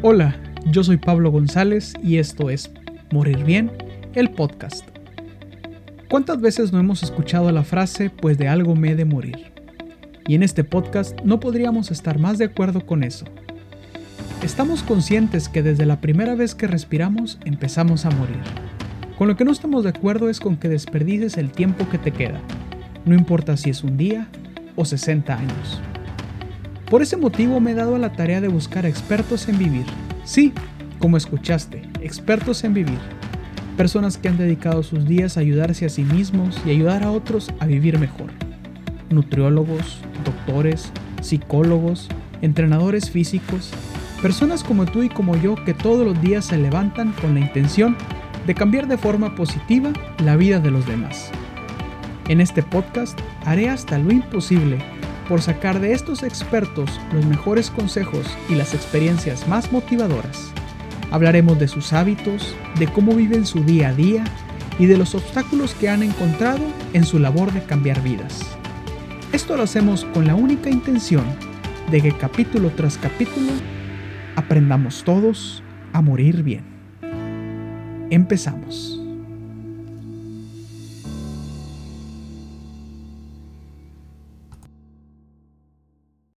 Hola, yo soy Pablo González y esto es Morir Bien, el podcast. ¿Cuántas veces no hemos escuchado la frase pues de algo me he de morir? Y en este podcast no podríamos estar más de acuerdo con eso. Estamos conscientes que desde la primera vez que respiramos empezamos a morir. Con lo que no estamos de acuerdo es con que desperdices el tiempo que te queda, no importa si es un día o 60 años. Por ese motivo me he dado a la tarea de buscar expertos en vivir. Sí, como escuchaste, expertos en vivir. Personas que han dedicado sus días a ayudarse a sí mismos y ayudar a otros a vivir mejor. Nutriólogos, doctores, psicólogos, entrenadores físicos, personas como tú y como yo que todos los días se levantan con la intención de cambiar de forma positiva la vida de los demás. En este podcast haré hasta lo imposible por sacar de estos expertos los mejores consejos y las experiencias más motivadoras. Hablaremos de sus hábitos, de cómo viven su día a día y de los obstáculos que han encontrado en su labor de cambiar vidas. Esto lo hacemos con la única intención de que capítulo tras capítulo aprendamos todos a morir bien. Empezamos.